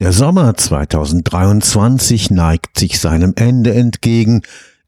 Der Sommer 2023 neigt sich seinem Ende entgegen,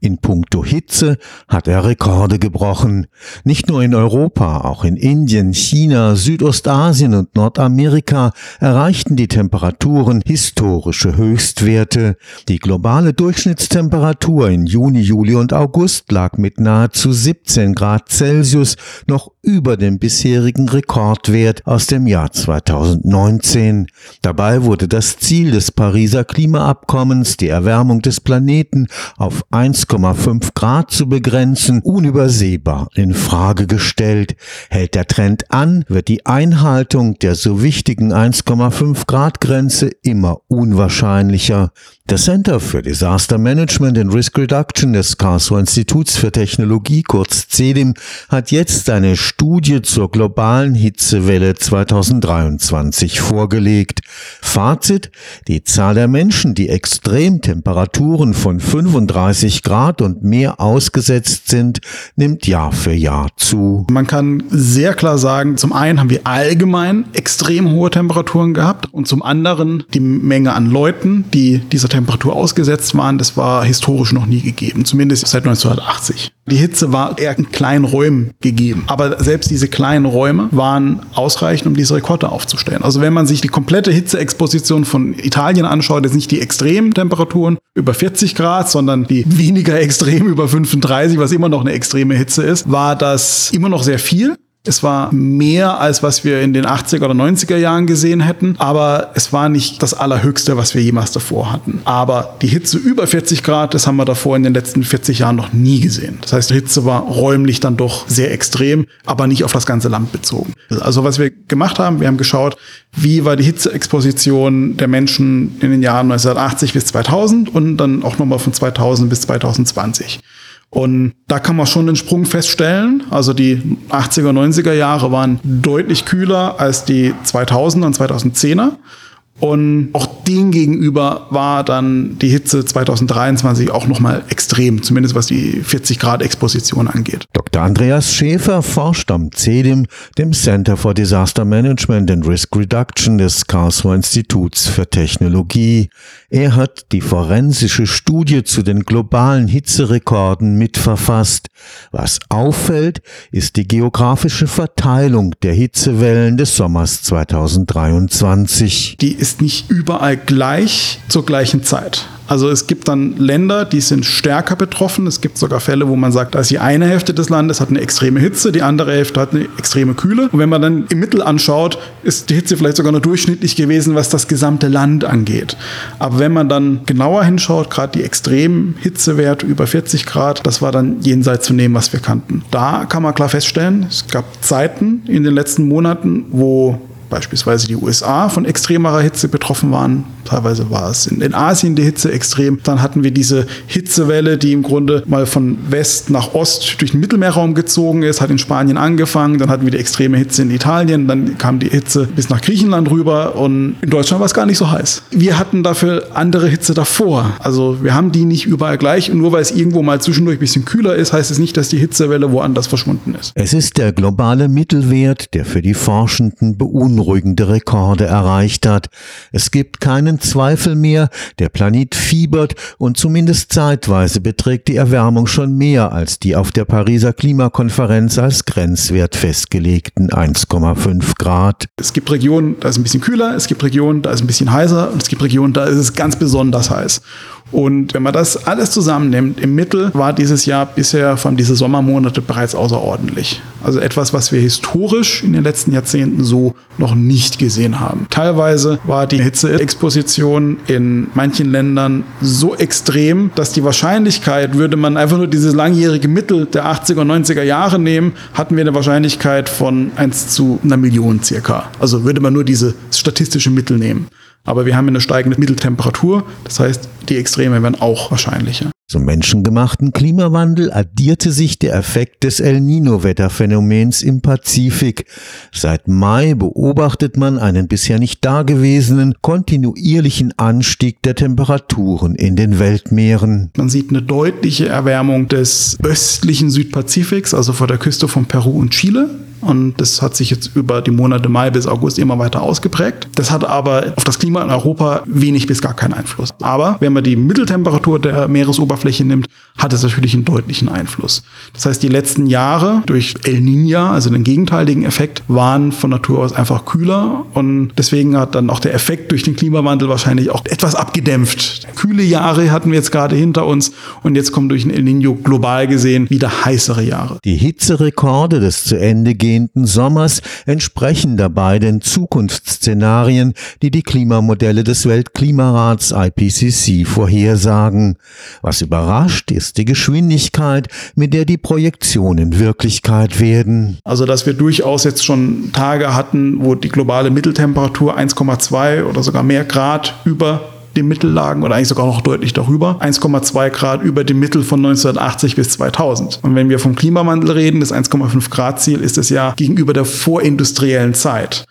in puncto Hitze hat er Rekorde gebrochen. Nicht nur in Europa, auch in Indien, China, Südostasien und Nordamerika erreichten die Temperaturen historische Höchstwerte. Die globale Durchschnittstemperatur in Juni, Juli und August lag mit nahezu 17 Grad Celsius noch über dem bisherigen Rekordwert aus dem Jahr 2019. Dabei wurde das Ziel des Pariser Klimaabkommens, die Erwärmung des Planeten auf 1, 1,5 Grad zu begrenzen, unübersehbar in Frage gestellt. Hält der Trend an, wird die Einhaltung der so wichtigen 1,5 Grad Grenze immer unwahrscheinlicher. Das Center für Disaster Management and Risk Reduction des Karlsruher Instituts für Technologie, kurz CEDIM, hat jetzt eine Studie zur globalen Hitzewelle 2023 vorgelegt. Fazit, die Zahl der Menschen, die Extremtemperaturen von 35 Grad und mehr ausgesetzt sind, nimmt Jahr für Jahr zu. Man kann sehr klar sagen, zum einen haben wir allgemein extrem hohe Temperaturen gehabt und zum anderen die Menge an Leuten, die dieser Temperatur ausgesetzt waren, das war historisch noch nie gegeben, zumindest seit 1980. Die Hitze war eher in kleinen Räumen gegeben, aber selbst diese kleinen Räume waren ausreichend, um diese Rekorde aufzustellen. Also wenn man sich die komplette Hitzeexposition von Italien anschaut, jetzt nicht die extremen Temperaturen über 40 Grad, sondern die weniger extrem über 35, was immer noch eine extreme Hitze ist, war das immer noch sehr viel. Es war mehr, als was wir in den 80er oder 90er Jahren gesehen hätten, aber es war nicht das Allerhöchste, was wir jemals davor hatten. Aber die Hitze über 40 Grad, das haben wir davor in den letzten 40 Jahren noch nie gesehen. Das heißt, die Hitze war räumlich dann doch sehr extrem, aber nicht auf das ganze Land bezogen. Also was wir gemacht haben, wir haben geschaut, wie war die Hitzeexposition der Menschen in den Jahren 1980 bis 2000 und dann auch nochmal von 2000 bis 2020. Und da kann man schon den Sprung feststellen. Also die 80er, 90er Jahre waren deutlich kühler als die 2000er und 2010er. Und auch dem gegenüber war dann die Hitze 2023 auch nochmal extrem, zumindest was die 40 Grad Exposition angeht. Dr. Andreas Schäfer forscht am CEDIM, dem Center for Disaster Management and Risk Reduction des Karlsruher Instituts für Technologie. Er hat die forensische Studie zu den globalen Hitzerekorden mitverfasst. Was auffällt, ist die geografische Verteilung der Hitzewellen des Sommers 2023. Die ist nicht überall gleich zur gleichen Zeit. Also es gibt dann Länder, die sind stärker betroffen. Es gibt sogar Fälle, wo man sagt, dass die eine Hälfte des Landes hat eine extreme Hitze, die andere Hälfte hat eine extreme Kühle. Und wenn man dann im Mittel anschaut, ist die Hitze vielleicht sogar nur durchschnittlich gewesen, was das gesamte Land angeht. Aber wenn man dann genauer hinschaut, gerade die extremen Hitzewerte über 40 Grad, das war dann jenseits zu nehmen, was wir kannten. Da kann man klar feststellen, es gab Zeiten in den letzten Monaten, wo beispielsweise die USA von extremerer Hitze betroffen waren. Teilweise war es in, in, Asien die Hitze extrem. Dann hatten wir diese Hitzewelle, die im Grunde mal von West nach Ost durch den Mittelmeerraum gezogen ist, hat in Spanien angefangen. Dann hatten wir die extreme Hitze in Italien. Dann kam die Hitze bis nach Griechenland rüber und in Deutschland war es gar nicht so heiß. Wir hatten dafür andere Hitze davor. Also wir haben die nicht überall gleich und nur weil es irgendwo mal zwischendurch ein bisschen kühler ist, heißt es nicht, dass die Hitzewelle woanders verschwunden ist. Es ist der globale Mittelwert, der für die Forschenden beunruhigt beunruhigende Rekorde erreicht hat. Es gibt keinen Zweifel mehr, der Planet fiebert und zumindest zeitweise beträgt die Erwärmung schon mehr als die auf der Pariser Klimakonferenz als Grenzwert festgelegten 1,5 Grad. Es gibt Regionen, da ist ein bisschen kühler, es gibt Regionen, da ist ein bisschen heißer und es gibt Regionen, da ist es ganz besonders heiß. Und wenn man das alles zusammennimmt, im Mittel war dieses Jahr bisher, vor allem diese Sommermonate, bereits außerordentlich. Also etwas, was wir historisch in den letzten Jahrzehnten so noch nicht gesehen haben. Teilweise war die Hitzeexposition in manchen Ländern so extrem, dass die Wahrscheinlichkeit, würde man einfach nur dieses langjährige Mittel der 80er und 90er Jahre nehmen, hatten wir eine Wahrscheinlichkeit von 1 zu einer Million circa. Also würde man nur diese statistische Mittel nehmen. Aber wir haben eine steigende Mitteltemperatur, das heißt, die Extreme werden auch wahrscheinlicher. Zum menschengemachten Klimawandel addierte sich der Effekt des El Nino-Wetterphänomens im Pazifik. Seit Mai beobachtet man einen bisher nicht dagewesenen kontinuierlichen Anstieg der Temperaturen in den Weltmeeren. Man sieht eine deutliche Erwärmung des östlichen Südpazifiks, also vor der Küste von Peru und Chile. Und das hat sich jetzt über die Monate Mai bis August immer weiter ausgeprägt. Das hat aber auf das Klima in Europa wenig bis gar keinen Einfluss. Aber wenn man die Mitteltemperatur der Meeresoberfläche nimmt, hat es natürlich einen deutlichen Einfluss. Das heißt, die letzten Jahre durch El Niño, also den gegenteiligen Effekt, waren von Natur aus einfach kühler. Und deswegen hat dann auch der Effekt durch den Klimawandel wahrscheinlich auch etwas abgedämpft. Kühle Jahre hatten wir jetzt gerade hinter uns und jetzt kommen durch den El Niño global gesehen wieder heißere Jahre. Die Hitzerekorde des zu Ende gehenden Sommers entsprechen dabei den Zukunftsszenarien, die die Klimamodelle des Weltklimarats IPCC vorhersagen. Was überrascht, ist die Geschwindigkeit, mit der die Projektionen Wirklichkeit werden. Also, dass wir durchaus jetzt schon Tage hatten, wo die globale Mitteltemperatur 1,2 oder sogar mehr Grad über dem Mittel lagen oder eigentlich sogar noch deutlich darüber. 1,2 Grad über dem Mittel von 1980 bis 2000. Und wenn wir vom Klimawandel reden, das 1,5 Grad Ziel ist es ja gegenüber der vorindustriellen Zeit.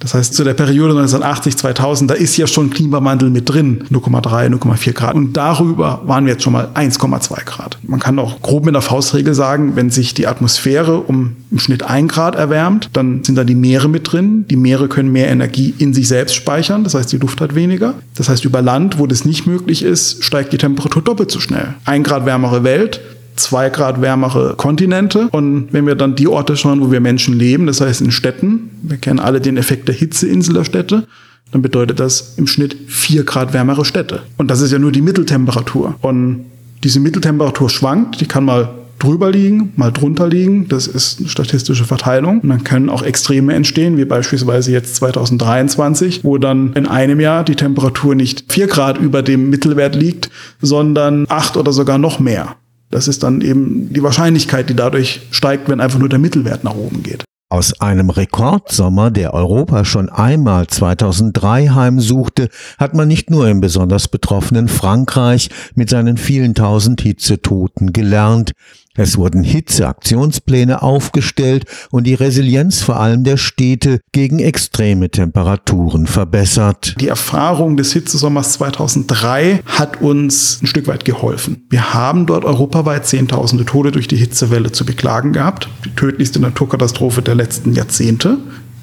Das heißt, zu der Periode 1980, 2000, da ist ja schon Klimawandel mit drin, 0,3, 0,4 Grad. Und darüber waren wir jetzt schon mal 1,2 Grad. Man kann auch grob mit der Faustregel sagen, wenn sich die Atmosphäre um im Schnitt 1 Grad erwärmt, dann sind da die Meere mit drin. Die Meere können mehr Energie in sich selbst speichern, das heißt, die Luft hat weniger. Das heißt, über Land, wo das nicht möglich ist, steigt die Temperatur doppelt so schnell. Ein Grad wärmere Welt, zwei Grad wärmere Kontinente. Und wenn wir dann die Orte schauen, wo wir Menschen leben, das heißt in Städten, wir kennen alle den Effekt der Hitzeinsel der Städte, dann bedeutet das im Schnitt vier Grad wärmere Städte. Und das ist ja nur die Mitteltemperatur. Und diese Mitteltemperatur schwankt, die kann mal drüber liegen, mal drunter liegen. Das ist eine statistische Verteilung. Und dann können auch Extreme entstehen, wie beispielsweise jetzt 2023, wo dann in einem Jahr die Temperatur nicht vier Grad über dem Mittelwert liegt, sondern acht oder sogar noch mehr. Das ist dann eben die Wahrscheinlichkeit, die dadurch steigt, wenn einfach nur der Mittelwert nach oben geht. Aus einem Rekordsommer, der Europa schon einmal 2003 heimsuchte, hat man nicht nur im besonders betroffenen Frankreich mit seinen vielen tausend Hitzetoten gelernt, es wurden Hitzeaktionspläne aufgestellt und die Resilienz vor allem der Städte gegen extreme Temperaturen verbessert. Die Erfahrung des Hitzesommers 2003 hat uns ein Stück weit geholfen. Wir haben dort europaweit Zehntausende Tode durch die Hitzewelle zu beklagen gehabt. Die tödlichste Naturkatastrophe der letzten Jahrzehnte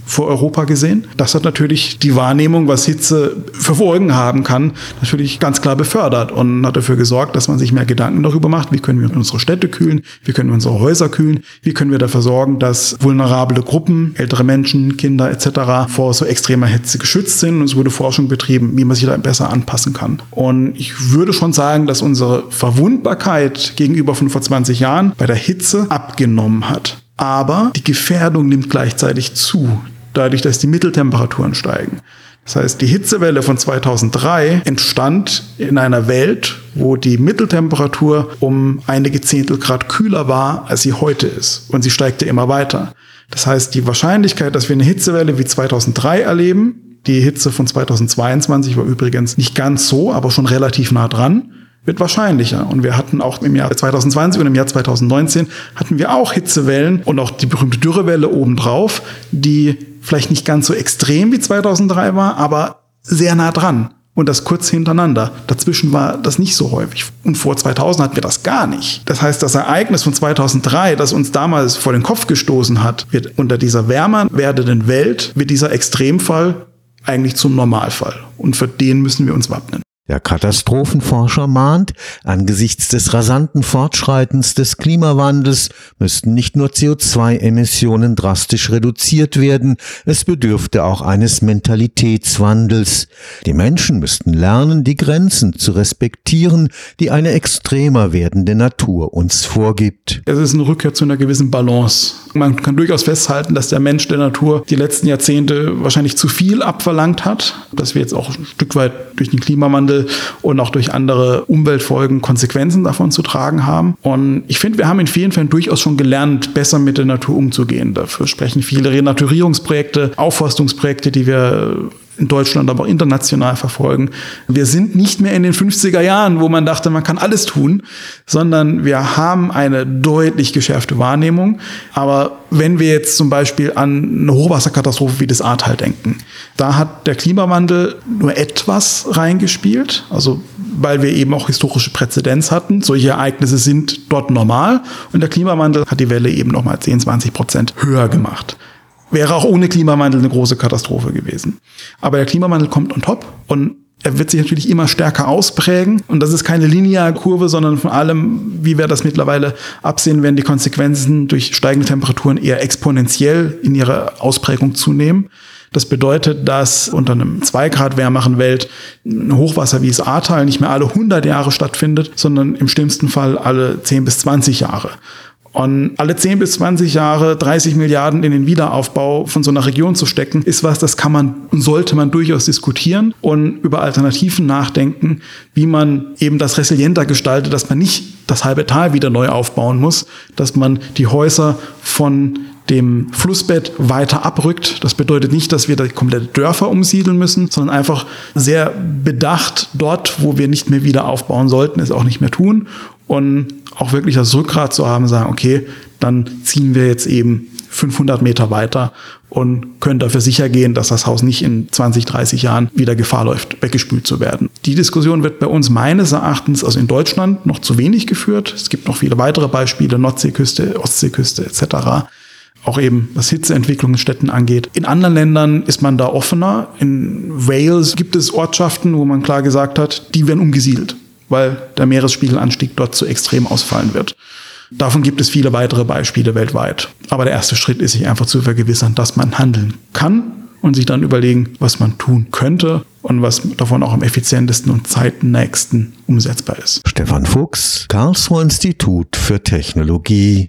vor Europa gesehen. Das hat natürlich die Wahrnehmung, was Hitze für Folgen haben kann, natürlich ganz klar befördert und hat dafür gesorgt, dass man sich mehr Gedanken darüber macht, wie können wir unsere Städte kühlen, wie können wir unsere Häuser kühlen, wie können wir dafür sorgen, dass vulnerable Gruppen, ältere Menschen, Kinder etc. vor so extremer Hitze geschützt sind. Und es wurde Forschung betrieben, wie man sich da besser anpassen kann. Und ich würde schon sagen, dass unsere Verwundbarkeit gegenüber von vor 20 Jahren bei der Hitze abgenommen hat. Aber die Gefährdung nimmt gleichzeitig zu dadurch, dass die Mitteltemperaturen steigen. Das heißt, die Hitzewelle von 2003 entstand in einer Welt, wo die Mitteltemperatur um einige Zehntel Grad kühler war, als sie heute ist. Und sie steigte immer weiter. Das heißt, die Wahrscheinlichkeit, dass wir eine Hitzewelle wie 2003 erleben, die Hitze von 2022 war übrigens nicht ganz so, aber schon relativ nah dran, wird wahrscheinlicher. Und wir hatten auch im Jahr 2020 und im Jahr 2019 hatten wir auch Hitzewellen und auch die berühmte Dürrewelle obendrauf, die vielleicht nicht ganz so extrem wie 2003 war, aber sehr nah dran. Und das kurz hintereinander. Dazwischen war das nicht so häufig. Und vor 2000 hatten wir das gar nicht. Das heißt, das Ereignis von 2003, das uns damals vor den Kopf gestoßen hat, wird unter dieser wärmer werdenden Welt, wird dieser Extremfall eigentlich zum Normalfall. Und für den müssen wir uns wappnen. Der Katastrophenforscher mahnt, angesichts des rasanten Fortschreitens des Klimawandels müssten nicht nur CO2-Emissionen drastisch reduziert werden, es bedürfte auch eines Mentalitätswandels. Die Menschen müssten lernen, die Grenzen zu respektieren, die eine extremer werdende Natur uns vorgibt. Es ist eine Rückkehr zu einer gewissen Balance. Man kann durchaus festhalten, dass der Mensch der Natur die letzten Jahrzehnte wahrscheinlich zu viel abverlangt hat, dass wir jetzt auch ein Stück weit durch den Klimawandel und auch durch andere Umweltfolgen Konsequenzen davon zu tragen haben. Und ich finde, wir haben in vielen Fällen durchaus schon gelernt, besser mit der Natur umzugehen. Dafür sprechen viele Renaturierungsprojekte, Aufforstungsprojekte, die wir in Deutschland, aber auch international verfolgen. Wir sind nicht mehr in den 50er Jahren, wo man dachte, man kann alles tun, sondern wir haben eine deutlich geschärfte Wahrnehmung. Aber wenn wir jetzt zum Beispiel an eine Hochwasserkatastrophe wie das Ahrtal denken, da hat der Klimawandel nur etwas reingespielt, also weil wir eben auch historische Präzedenz hatten. Solche Ereignisse sind dort normal und der Klimawandel hat die Welle eben nochmal 10, 20 Prozent höher gemacht. Wäre auch ohne Klimawandel eine große Katastrophe gewesen. Aber der Klimawandel kommt on top und er wird sich natürlich immer stärker ausprägen. Und das ist keine lineare Kurve, sondern vor allem, wie wir das mittlerweile absehen, werden die Konsequenzen durch steigende Temperaturen eher exponentiell in ihrer Ausprägung zunehmen. Das bedeutet, dass unter einem 2 Grad wärmeren Welt ein Hochwasser wie das Ahrtal nicht mehr alle 100 Jahre stattfindet, sondern im schlimmsten Fall alle 10 bis 20 Jahre. Und alle 10 bis 20 Jahre 30 Milliarden in den Wiederaufbau von so einer Region zu stecken, ist was, das kann man und sollte man durchaus diskutieren und über Alternativen nachdenken, wie man eben das resilienter gestaltet, dass man nicht das halbe Tal wieder neu aufbauen muss, dass man die Häuser von dem Flussbett weiter abrückt. Das bedeutet nicht, dass wir da komplette Dörfer umsiedeln müssen, sondern einfach sehr bedacht dort, wo wir nicht mehr wieder aufbauen sollten, es auch nicht mehr tun. Und auch wirklich das Rückgrat zu haben, sagen, okay, dann ziehen wir jetzt eben 500 Meter weiter und können dafür sicher gehen, dass das Haus nicht in 20, 30 Jahren wieder Gefahr läuft, weggespült zu werden. Die Diskussion wird bei uns meines Erachtens, also in Deutschland, noch zu wenig geführt. Es gibt noch viele weitere Beispiele, Nordseeküste, Ostseeküste etc auch eben was Hitzeentwicklung in Städten angeht. In anderen Ländern ist man da offener. In Wales gibt es Ortschaften, wo man klar gesagt hat, die werden umgesiedelt, weil der Meeresspiegelanstieg dort zu extrem ausfallen wird. Davon gibt es viele weitere Beispiele weltweit. Aber der erste Schritt ist, sich einfach zu vergewissern, dass man handeln kann und sich dann überlegen, was man tun könnte und was davon auch am effizientesten und zeitnächsten umsetzbar ist. Stefan Fuchs, Karlsruher Institut für Technologie